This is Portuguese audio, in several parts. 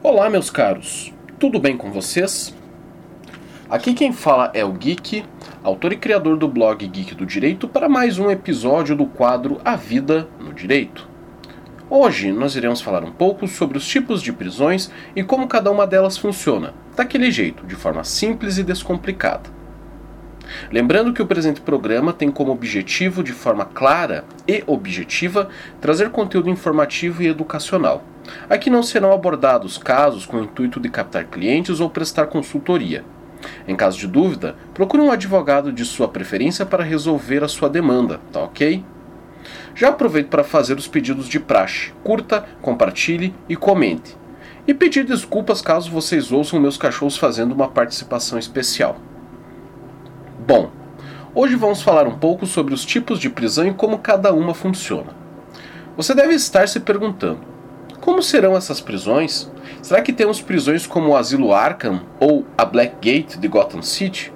Olá, meus caros, tudo bem com vocês? Aqui quem fala é o Geek, autor e criador do blog Geek do Direito, para mais um episódio do quadro A Vida no Direito. Hoje nós iremos falar um pouco sobre os tipos de prisões e como cada uma delas funciona, daquele jeito, de forma simples e descomplicada. Lembrando que o presente programa tem como objetivo, de forma clara e objetiva, trazer conteúdo informativo e educacional Aqui não serão abordados casos com o intuito de captar clientes ou prestar consultoria. Em caso de dúvida, procure um advogado de sua preferência para resolver a sua demanda, tá ok? Já aproveito para fazer os pedidos de praxe. Curta, compartilhe e comente. E pedir desculpas caso vocês ouçam meus cachorros fazendo uma participação especial. Bom, hoje vamos falar um pouco sobre os tipos de prisão e como cada uma funciona. Você deve estar se perguntando: como serão essas prisões? Será que temos prisões como o Asilo Arkham ou a Blackgate de Gotham City?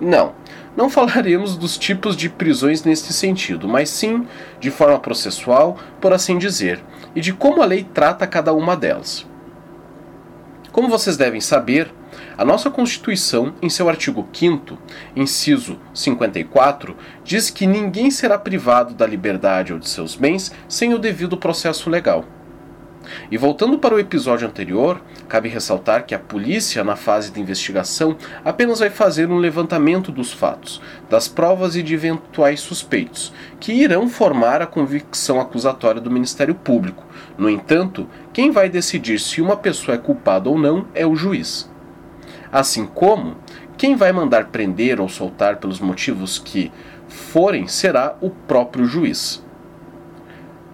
Não, não falaremos dos tipos de prisões neste sentido, mas sim de forma processual, por assim dizer, e de como a lei trata cada uma delas. Como vocês devem saber, a nossa Constituição, em seu artigo 5, inciso 54, diz que ninguém será privado da liberdade ou de seus bens sem o devido processo legal. E voltando para o episódio anterior, cabe ressaltar que a polícia, na fase de investigação, apenas vai fazer um levantamento dos fatos, das provas e de eventuais suspeitos, que irão formar a convicção acusatória do Ministério Público. No entanto, quem vai decidir se uma pessoa é culpada ou não é o juiz. Assim como quem vai mandar prender ou soltar pelos motivos que forem será o próprio juiz.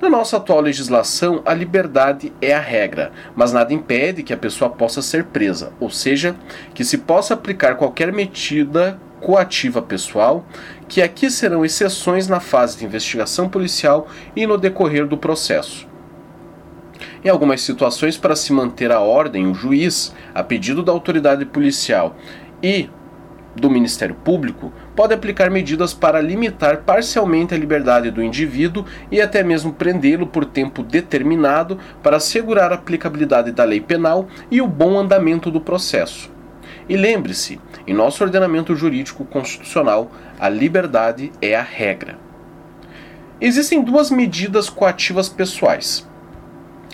Na nossa atual legislação, a liberdade é a regra, mas nada impede que a pessoa possa ser presa, ou seja, que se possa aplicar qualquer medida coativa pessoal, que aqui serão exceções na fase de investigação policial e no decorrer do processo. Em algumas situações, para se manter a ordem, o juiz, a pedido da autoridade policial e do Ministério Público pode aplicar medidas para limitar parcialmente a liberdade do indivíduo e até mesmo prendê-lo por tempo determinado para assegurar a aplicabilidade da lei penal e o bom andamento do processo. E lembre-se, em nosso ordenamento jurídico constitucional, a liberdade é a regra. Existem duas medidas coativas pessoais.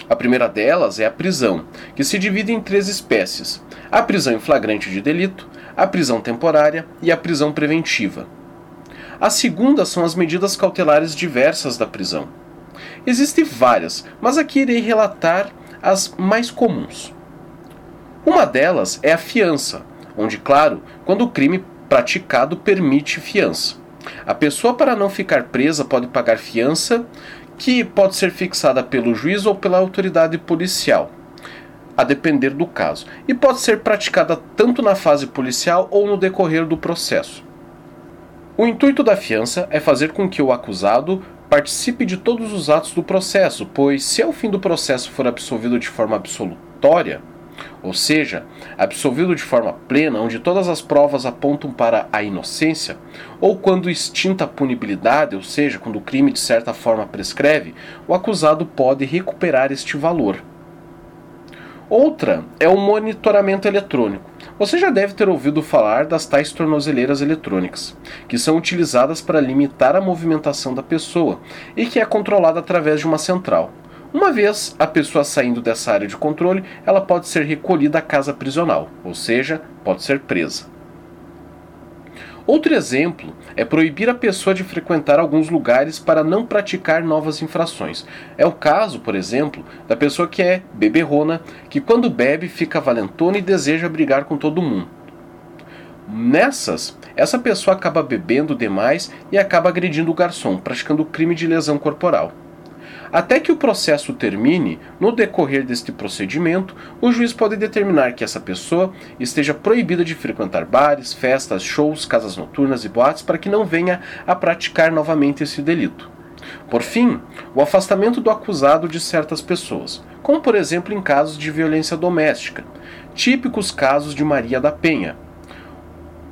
A primeira delas é a prisão, que se divide em três espécies: a prisão em flagrante de delito, a prisão temporária e a prisão preventiva. A segunda são as medidas cautelares diversas da prisão. Existem várias, mas aqui irei relatar as mais comuns. Uma delas é a fiança, onde, claro, quando o crime praticado permite fiança. A pessoa, para não ficar presa, pode pagar fiança, que pode ser fixada pelo juiz ou pela autoridade policial a depender do caso, e pode ser praticada tanto na fase policial ou no decorrer do processo. O intuito da fiança é fazer com que o acusado participe de todos os atos do processo, pois se ao fim do processo for absolvido de forma absolutória, ou seja, absolvido de forma plena, onde todas as provas apontam para a inocência, ou quando extinta a punibilidade, ou seja, quando o crime de certa forma prescreve, o acusado pode recuperar este valor. Outra é o monitoramento eletrônico. Você já deve ter ouvido falar das tais tornozeleiras eletrônicas, que são utilizadas para limitar a movimentação da pessoa e que é controlada através de uma central. Uma vez a pessoa saindo dessa área de controle, ela pode ser recolhida à casa prisional, ou seja, pode ser presa. Outro exemplo é proibir a pessoa de frequentar alguns lugares para não praticar novas infrações. É o caso, por exemplo, da pessoa que é beberrona, que quando bebe fica valentona e deseja brigar com todo mundo. Nessas, essa pessoa acaba bebendo demais e acaba agredindo o garçom, praticando crime de lesão corporal. Até que o processo termine, no decorrer deste procedimento, o juiz pode determinar que essa pessoa esteja proibida de frequentar bares, festas, shows, casas noturnas e boates para que não venha a praticar novamente esse delito. Por fim, o afastamento do acusado de certas pessoas, como por exemplo em casos de violência doméstica, típicos casos de Maria da Penha,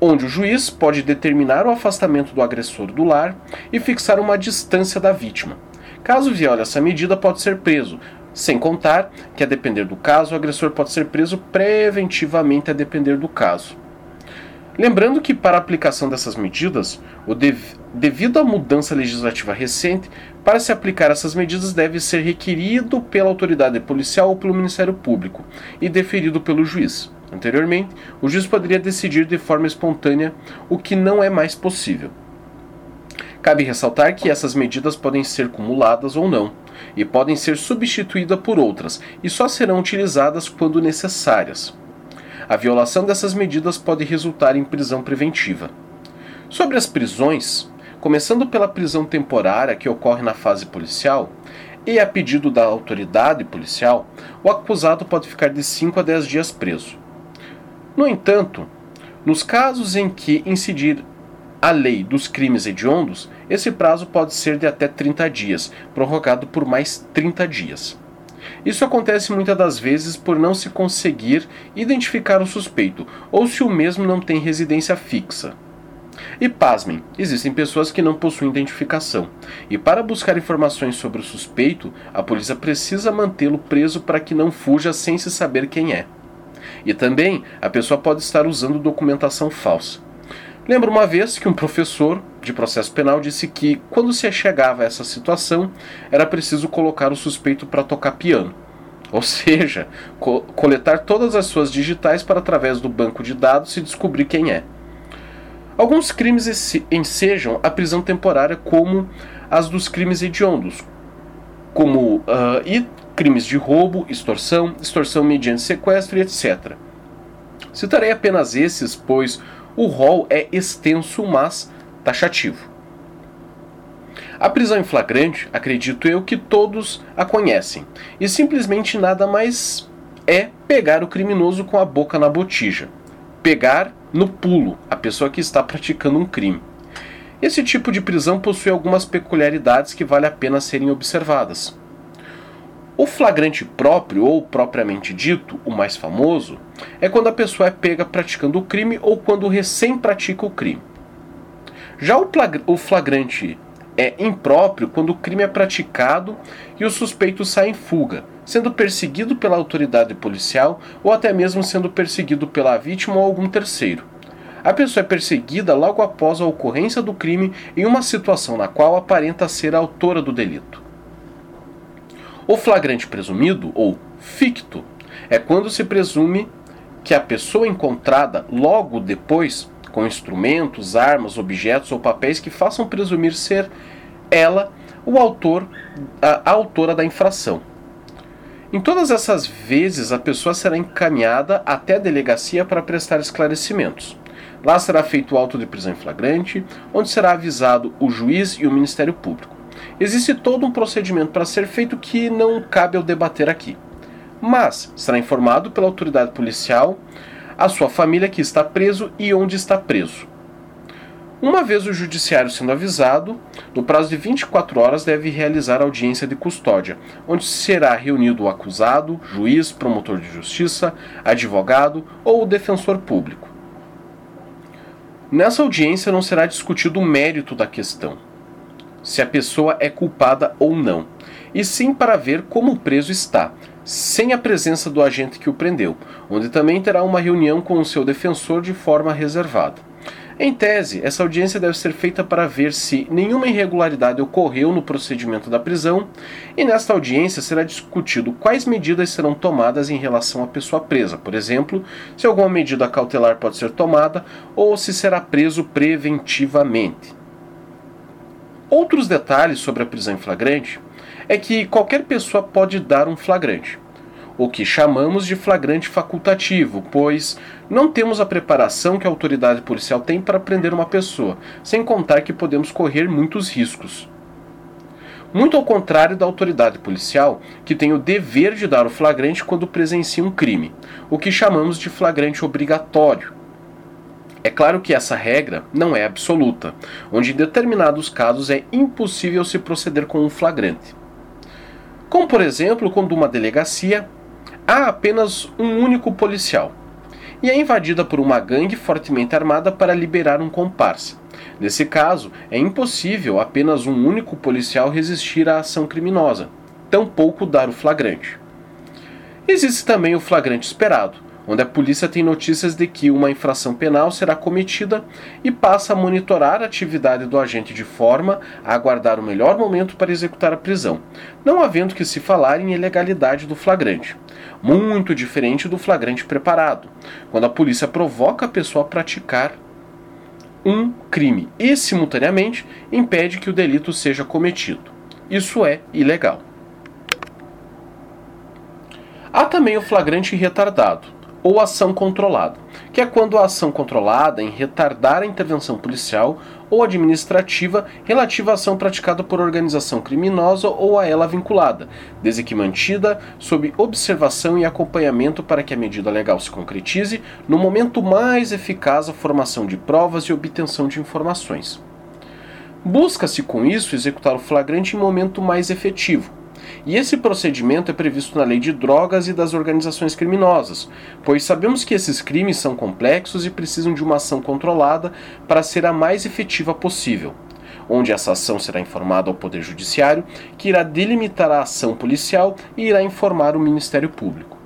onde o juiz pode determinar o afastamento do agressor do lar e fixar uma distância da vítima, Caso viole essa medida, pode ser preso, Sem contar que, a depender do caso, o agressor pode ser preso preventivamente a depender do caso. Lembrando que, para a aplicação dessas medidas, dev devido à mudança legislativa recente, para se aplicar essas medidas deve ser requerido pela autoridade policial ou pelo Ministério Público e deferido pelo juiz. Anteriormente, o juiz poderia decidir de forma espontânea, o que não é mais possível. Cabe ressaltar que essas medidas podem ser cumuladas ou não, e podem ser substituídas por outras, e só serão utilizadas quando necessárias. A violação dessas medidas pode resultar em prisão preventiva. Sobre as prisões, começando pela prisão temporária que ocorre na fase policial, e a pedido da autoridade policial, o acusado pode ficar de 5 a 10 dias preso. No entanto, nos casos em que incidir a lei dos crimes hediondos, esse prazo pode ser de até 30 dias, prorrogado por mais 30 dias. Isso acontece muitas das vezes por não se conseguir identificar o suspeito ou se o mesmo não tem residência fixa. E pasmem, existem pessoas que não possuem identificação, e para buscar informações sobre o suspeito, a polícia precisa mantê-lo preso para que não fuja sem se saber quem é. E também a pessoa pode estar usando documentação falsa. Lembro uma vez que um professor de processo penal disse que, quando se chegava a essa situação, era preciso colocar o suspeito para tocar piano. Ou seja, co coletar todas as suas digitais para, através do banco de dados, se descobrir quem é. Alguns crimes ensejam a prisão temporária, como as dos crimes hediondos, como uh, e crimes de roubo, extorsão, extorsão mediante sequestro etc. Citarei apenas esses, pois o rol é extenso, mas taxativo. A prisão em flagrante, acredito eu que todos a conhecem, e simplesmente nada mais é pegar o criminoso com a boca na botija. Pegar no pulo a pessoa que está praticando um crime. Esse tipo de prisão possui algumas peculiaridades que vale a pena serem observadas. O flagrante próprio, ou propriamente dito, o mais famoso, é quando a pessoa é pega praticando o crime ou quando recém pratica o crime. Já o flagrante é impróprio quando o crime é praticado e o suspeito sai em fuga, sendo perseguido pela autoridade policial ou até mesmo sendo perseguido pela vítima ou algum terceiro. A pessoa é perseguida logo após a ocorrência do crime em uma situação na qual aparenta ser a autora do delito. O flagrante presumido, ou ficto, é quando se presume que a pessoa encontrada logo depois, com instrumentos, armas, objetos ou papéis que façam presumir ser ela o autor, a, a autora da infração. Em todas essas vezes, a pessoa será encaminhada até a delegacia para prestar esclarecimentos. Lá será feito o auto de prisão em flagrante, onde será avisado o juiz e o Ministério Público. Existe todo um procedimento para ser feito que não cabe ao debater aqui. Mas será informado pela autoridade policial a sua família que está preso e onde está preso. Uma vez o judiciário sendo avisado, no prazo de 24 horas deve realizar audiência de custódia, onde será reunido o acusado, juiz, promotor de justiça, advogado ou defensor público. Nessa audiência não será discutido o mérito da questão, se a pessoa é culpada ou não, e sim para ver como o preso está, sem a presença do agente que o prendeu, onde também terá uma reunião com o seu defensor de forma reservada. Em tese, essa audiência deve ser feita para ver se nenhuma irregularidade ocorreu no procedimento da prisão, e nesta audiência será discutido quais medidas serão tomadas em relação à pessoa presa, por exemplo, se alguma medida cautelar pode ser tomada ou se será preso preventivamente. Outros detalhes sobre a prisão em flagrante é que qualquer pessoa pode dar um flagrante, o que chamamos de flagrante facultativo, pois não temos a preparação que a autoridade policial tem para prender uma pessoa, sem contar que podemos correr muitos riscos. Muito ao contrário da autoridade policial, que tem o dever de dar o flagrante quando presencia um crime, o que chamamos de flagrante obrigatório, é claro que essa regra não é absoluta, onde em determinados casos é impossível se proceder com um flagrante. Como, por exemplo, quando uma delegacia há apenas um único policial e é invadida por uma gangue fortemente armada para liberar um comparsa. Nesse caso, é impossível apenas um único policial resistir à ação criminosa. tampouco dar o flagrante. Existe também o flagrante esperado, onde a polícia tem notícias de que uma infração penal será cometida e passa a monitorar a atividade do agente de forma a aguardar o melhor momento para executar a prisão, não havendo que se falar em ilegalidade do flagrante. Muito diferente do flagrante preparado, quando a polícia provoca a pessoa a praticar um crime e, simultaneamente, impede que o delito seja cometido. Isso é ilegal. Há também o flagrante retardado, ou ação controlada, que é quando a ação controlada em retardar a intervenção policial ou administrativa relativa à ação praticada por organização criminosa ou a ela vinculada, desde que mantida sob observação e acompanhamento para que a medida legal se concretize no momento mais eficaz a formação de provas e obtenção de informações. Busca-se com isso executar o flagrante em momento mais efetivo, e esse procedimento é previsto na lei de drogas e das organizações criminosas, pois sabemos que esses crimes são complexos e precisam de uma ação controlada para ser a mais efetiva possível. Onde essa ação será informada ao Poder Judiciário, que irá delimitar a ação policial e irá informar o Ministério Público.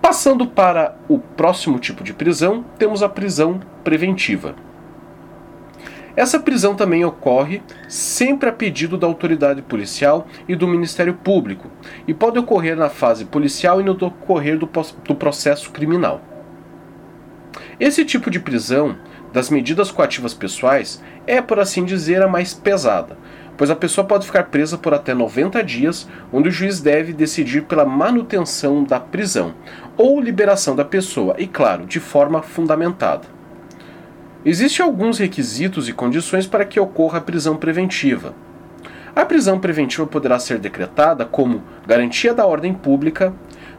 Passando para o próximo tipo de prisão, temos a prisão preventiva. Essa prisão também ocorre sempre a pedido da autoridade policial e do Ministério Público, e pode ocorrer na fase policial e no decorrer do, do processo criminal. Esse tipo de prisão das medidas coativas pessoais é, por assim dizer, a mais pesada, pois a pessoa pode ficar presa por até 90 dias, onde o juiz deve decidir pela manutenção da prisão ou liberação da pessoa, e claro, de forma fundamentada. Existem alguns requisitos e condições para que ocorra a prisão preventiva. A prisão preventiva poderá ser decretada como garantia da ordem pública,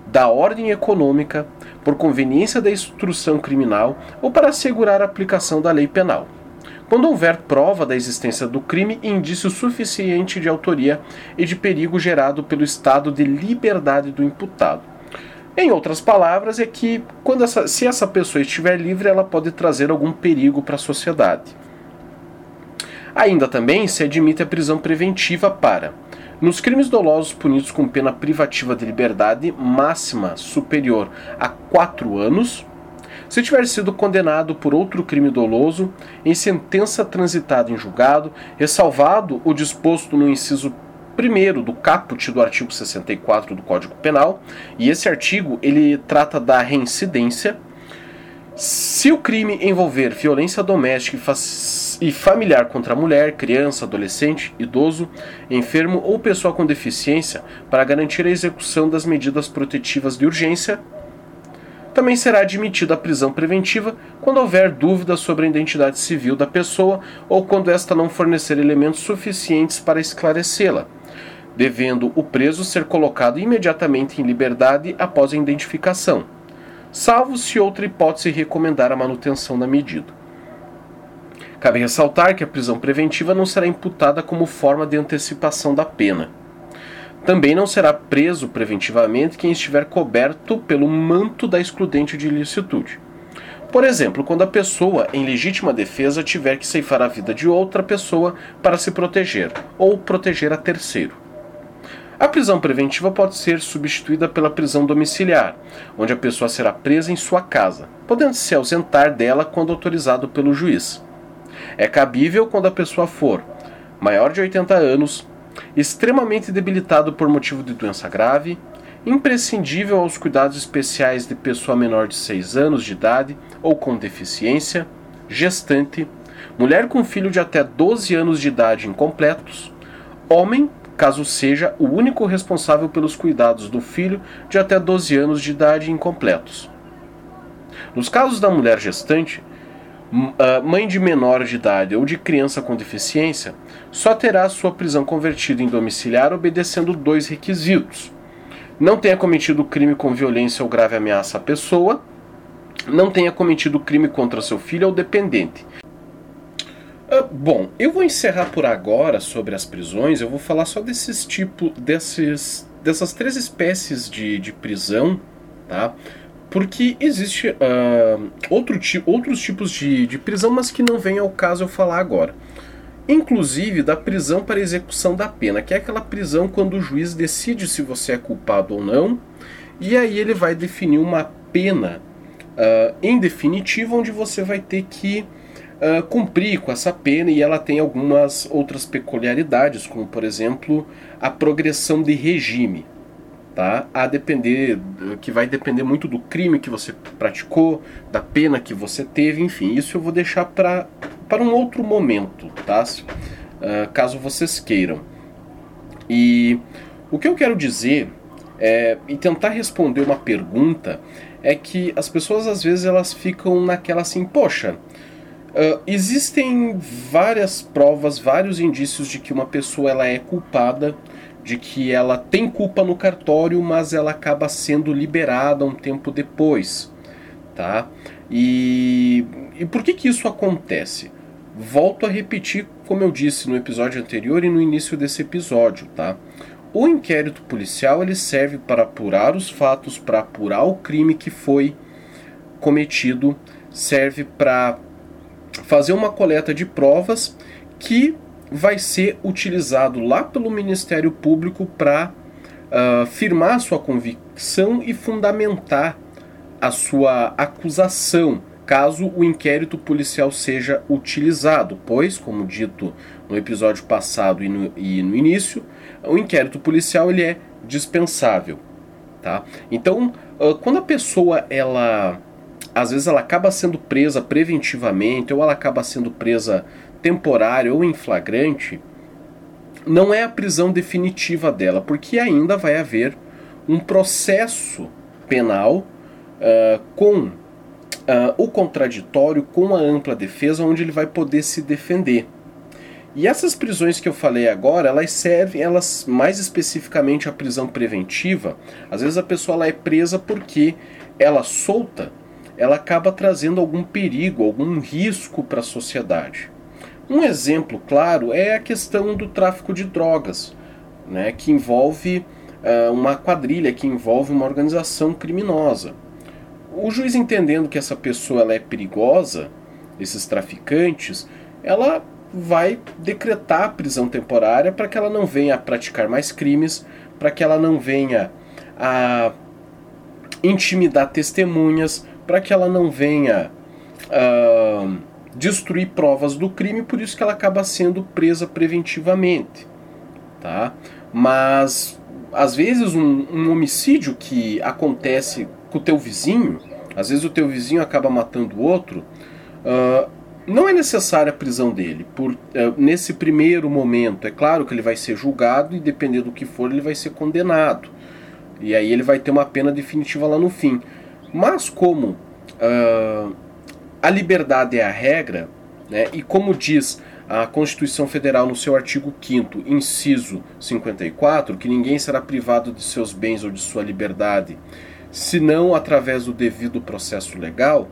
da ordem econômica, por conveniência da instrução criminal ou para assegurar a aplicação da lei penal. Quando houver prova da existência do crime e indício suficiente de autoria e de perigo gerado pelo estado de liberdade do imputado. Em outras palavras, é que quando essa, se essa pessoa estiver livre, ela pode trazer algum perigo para a sociedade. Ainda também se admite a prisão preventiva para nos crimes dolosos punidos com pena privativa de liberdade máxima superior a 4 anos, se tiver sido condenado por outro crime doloso em sentença transitada em julgado, ressalvado o disposto no inciso primeiro do caput do artigo 64 do Código Penal, e esse artigo ele trata da reincidência. Se o crime envolver violência doméstica e familiar contra mulher, criança, adolescente, idoso, enfermo ou pessoa com deficiência, para garantir a execução das medidas protetivas de urgência, também será admitida a prisão preventiva quando houver dúvida sobre a identidade civil da pessoa ou quando esta não fornecer elementos suficientes para esclarecê-la devendo o preso ser colocado imediatamente em liberdade após a identificação, salvo se outra hipótese recomendar a manutenção da medida. Cabe ressaltar que a prisão preventiva não será imputada como forma de antecipação da pena. Também não será preso preventivamente quem estiver coberto pelo manto da excludente de ilicitude. Por exemplo, quando a pessoa em legítima defesa tiver que ceifar a vida de outra pessoa para se proteger ou proteger a terceiro. A prisão preventiva pode ser substituída pela prisão domiciliar, onde a pessoa será presa em sua casa, podendo se ausentar dela quando autorizado pelo juiz. É cabível quando a pessoa for maior de 80 anos, extremamente debilitado por motivo de doença grave, imprescindível aos cuidados especiais de pessoa menor de 6 anos de idade ou com deficiência, gestante, mulher com filho de até 12 anos de idade incompletos, homem caso seja o único responsável pelos cuidados do filho de até 12 anos de idade incompletos. Nos casos da mulher gestante, mãe de menor de idade ou de criança com deficiência, só terá sua prisão convertida em domiciliar obedecendo dois requisitos: não tenha cometido crime com violência ou grave ameaça à pessoa, não tenha cometido crime contra seu filho ou dependente, Bom, eu vou encerrar por agora sobre as prisões. Eu vou falar só desses tipos, desses, dessas três espécies de, de prisão, tá? Porque existe uh, outro ti, outros tipos de, de prisão, mas que não vem ao caso eu falar agora. inclusive da prisão para execução da pena, que é aquela prisão quando o juiz decide se você é culpado ou não, e aí ele vai definir uma pena uh, em definitivo, onde você vai ter que uh, cumprir com essa pena, e ela tem algumas outras peculiaridades, como por exemplo a progressão de regime tá? A depender, que vai depender muito do crime que você praticou, da pena que você teve, enfim, isso eu vou deixar para para um outro momento, tá? Uh, caso vocês queiram. E o que eu quero dizer é, e tentar responder uma pergunta é que as pessoas às vezes elas ficam naquela assim, poxa, uh, existem várias provas, vários indícios de que uma pessoa ela é culpada de que ela tem culpa no cartório, mas ela acaba sendo liberada um tempo depois, tá? E, e por que que isso acontece? Volto a repetir, como eu disse no episódio anterior e no início desse episódio, tá? O inquérito policial ele serve para apurar os fatos, para apurar o crime que foi cometido, serve para fazer uma coleta de provas que vai ser utilizado lá pelo Ministério Público para uh, ah, firmar sua convicção e fundamentar a sua acusação, caso o inquérito policial seja utilizado, pois, como dito no episódio passado e no, e no início, o inquérito policial ele é dispensável, tá? Então, uh, quando a pessoa ela às vezes ela acaba sendo presa preventivamente ou ela acaba sendo presa temporário ou em flagrante, não é a prisão definitiva dela, porque ainda vai haver um processo penal uh, com uh, o contraditório, com a ampla defesa, onde ele vai poder se defender. E essas prisões que eu falei agora, elas servem, elas mais especificamente a prisão preventiva. Às vezes a pessoa ela é presa porque ela solta, ela acaba trazendo algum perigo, algum risco para a sociedade. Um exemplo claro é a questão do tráfico de drogas, né, que envolve uh, uma quadrilha, que envolve uma organização criminosa. O juiz entendendo que essa pessoa ela é perigosa, esses traficantes, ela vai decretar a prisão temporária para que ela não venha a praticar mais crimes, para que ela não venha a intimidar testemunhas, para que ela não venha uh, destruir provas do crime, por isso que ela acaba sendo presa preventivamente, tá? Mas às vezes um, um homicídio que acontece com o teu vizinho, às vezes o teu vizinho acaba matando o outro, uh, não é necessária a prisão dele. Por, uh, nesse primeiro momento, é claro que ele vai ser julgado e dependendo do que for, ele vai ser condenado. E aí ele vai ter uma pena definitiva lá no fim. Mas como uh, a liberdade é a regra, né? e como diz a Constituição Federal no seu artigo 5 inciso 54, que ninguém será privado de seus bens ou de sua liberdade, senão através do devido processo legal,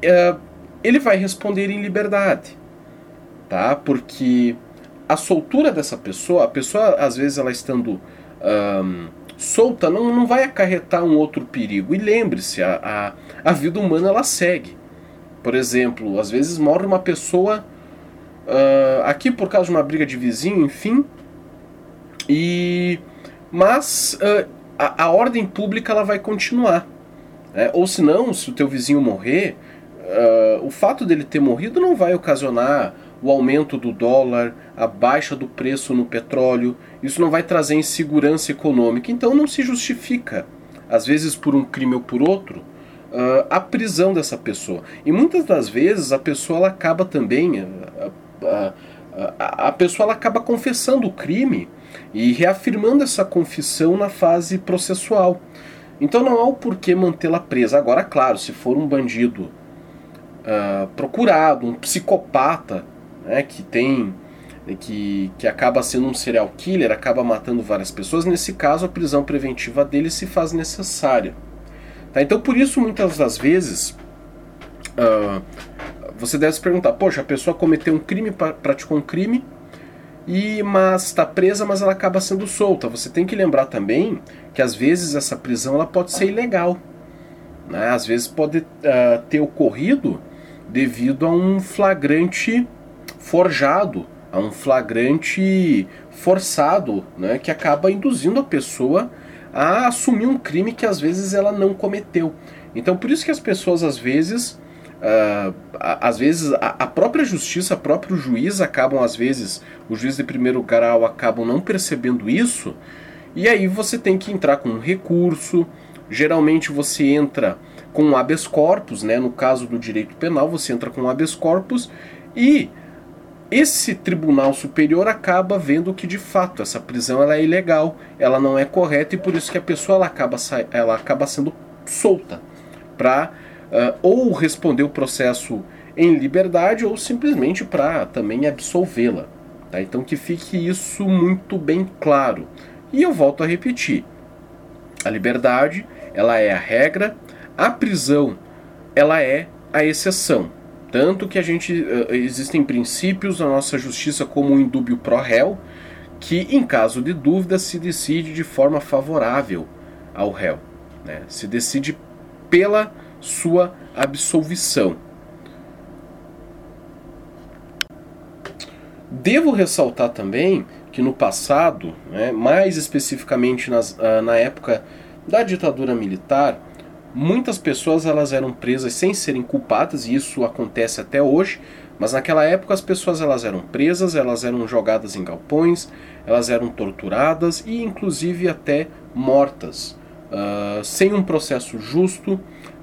é, ele vai responder em liberdade, tá? Porque a soltura dessa pessoa, a pessoa às vezes ela estando um, solta não, não vai acarretar um outro perigo. E lembre-se, a, a, a vida humana ela segue. Por exemplo, às vezes morre uma pessoa uh, aqui por causa de uma briga de vizinho, enfim. E mas uh, a, a, ordem pública ela vai continuar. Né? Ou se não, se o teu vizinho morrer, uh, o fato dele ter morrido não vai ocasionar o aumento do dólar, a baixa do preço no petróleo, isso não vai trazer insegurança econômica, então não se justifica, às vezes por um crime ou por outro, uh, a prisão dessa pessoa. E muitas das vezes a pessoa ela acaba também, a, a, a, a pessoa ela acaba confessando o crime e reafirmando essa confissão na fase processual. Então não há o porquê mantê-la presa. Agora, claro, se for um bandido uh, procurado, um psicopata, né, que tem que, que acaba sendo um serial killer, acaba matando várias pessoas, nesse caso a prisão preventiva dele se faz necessária. Tá? Então por isso muitas das vezes uh, você deve se perguntar, poxa, a pessoa cometeu um crime, praticou um crime, e mas está presa, mas ela acaba sendo solta. Você tem que lembrar também que às vezes essa prisão ela pode ser ilegal. Né? Às vezes pode uh, ter ocorrido devido a um flagrante forjado, a um flagrante forçado, né, que acaba induzindo a pessoa a assumir um crime que às vezes ela não cometeu. Então por isso que as pessoas às vezes Uh, às vezes a, própria justiça, o próprio juiz acabam, às vezes, o juiz de primeiro grau acabam não percebendo isso, e aí você tem que entrar com um recurso. Geralmente você entra com um habeas corpus, né? no caso do direito penal, você entra com um habeas corpus e esse tribunal superior acaba vendo que de fato essa prisão ela é ilegal, ela não é correta e por isso que a pessoa ela acaba, ela acaba sendo solta para uh, ou responder o processo em liberdade ou simplesmente para também absolvê-la. Tá? Então que fique isso muito bem claro. E eu volto a repetir: a liberdade ela é a regra, a prisão ela é a exceção. Tanto que a gente uh, existem princípios na nossa justiça como o indúbio pro réu, que em caso de dúvida se decide de forma favorável ao réu, né? Se decide pela sua absolvição. Devo ressaltar também que no passado, né, mais especificamente nas, uh, na época da ditadura militar, muitas pessoas elas eram presas sem serem culpadas e isso acontece até hoje. Mas naquela época as pessoas elas eram presas, elas eram jogadas em galpões, elas eram torturadas e inclusive até mortas, uh, sem um processo justo,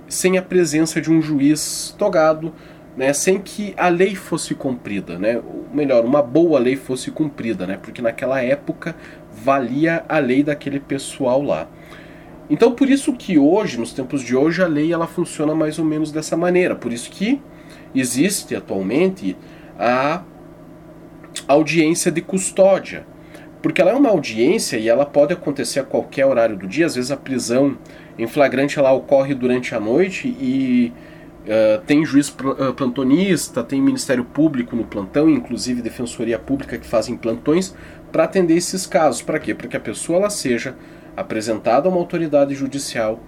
sem a presença de um juiz togado, né, sem que a lei fosse cumprida, né, ou melhor, uma boa lei fosse cumprida, né, porque naquela época valia a lei daquele pessoal lá. Então por isso que hoje, nos tempos de hoje, a lei ela funciona mais ou menos dessa maneira. Por isso que existe atualmente a audiência de custódia. Porque ela é uma audiência e ela pode acontecer a qualquer horário do dia, às vezes a prisão em flagrante ela ocorre durante a noite e uh, tem juiz uh, plantonista, tem Ministério Público no plantão, inclusive Defensoria Pública que fazem plantões para atender esses casos. Para quê? Para que a pessoa ela seja apresentada a uma autoridade judicial,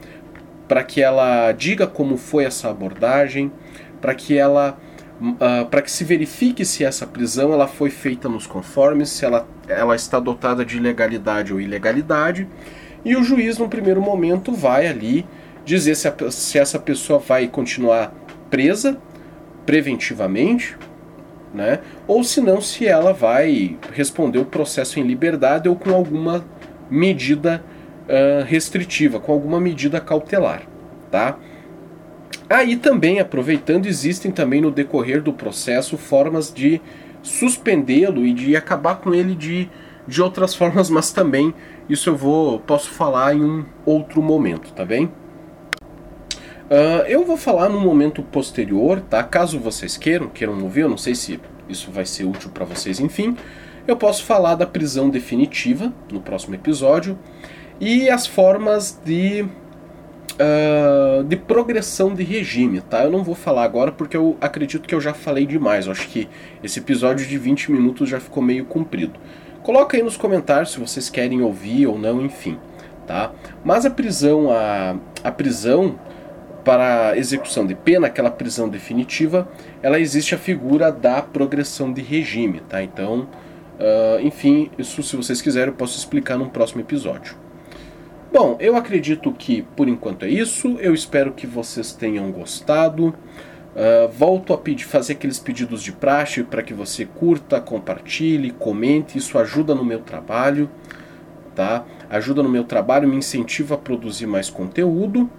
para que ela diga como foi essa abordagem, para que ela uh, para que se verifique se essa prisão ela foi feita nos conformes, se ela, ela está dotada de legalidade ou ilegalidade e o juiz, no primeiro momento, vai ali dizer se, a, se essa pessoa vai continuar presa preventivamente, né? ou se não, se ela vai responder o processo em liberdade ou com alguma medida restritiva, com alguma medida cautelar. Tá? Aí também, aproveitando, existem também no decorrer do processo formas de suspendê-lo e de acabar com ele de, de outras formas, mas também isso eu vou posso falar em um outro momento, tá bem? Uh, eu vou falar num momento posterior, tá? Caso vocês queiram, queiram ouvir, eu não sei se isso vai ser útil para vocês, enfim. Eu posso falar da prisão definitiva no próximo episódio e as formas de uh, de progressão de regime, tá? Eu não vou falar agora porque eu acredito que eu já falei demais. Eu acho que esse episódio de 20 minutos já ficou meio comprido. Coloca aí nos comentários se vocês querem ouvir ou não, enfim, tá? Mas a prisão, a, a prisão para execução de pena, aquela prisão definitiva, ela existe a figura da progressão de regime, tá? Então, uh, enfim, isso se vocês quiserem eu posso explicar num próximo episódio. Bom, eu acredito que por enquanto é isso. Eu espero que vocês tenham gostado. Uh, volto a pedir, fazer aqueles pedidos de praxe para que você curta, compartilhe, comente. Isso ajuda no meu trabalho, tá? Ajuda no meu trabalho, me incentiva a produzir mais conteúdo.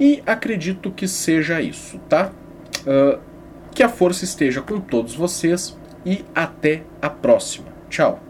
E acredito que seja isso, tá? Uh, que a força esteja com todos vocês e até a próxima. Tchau!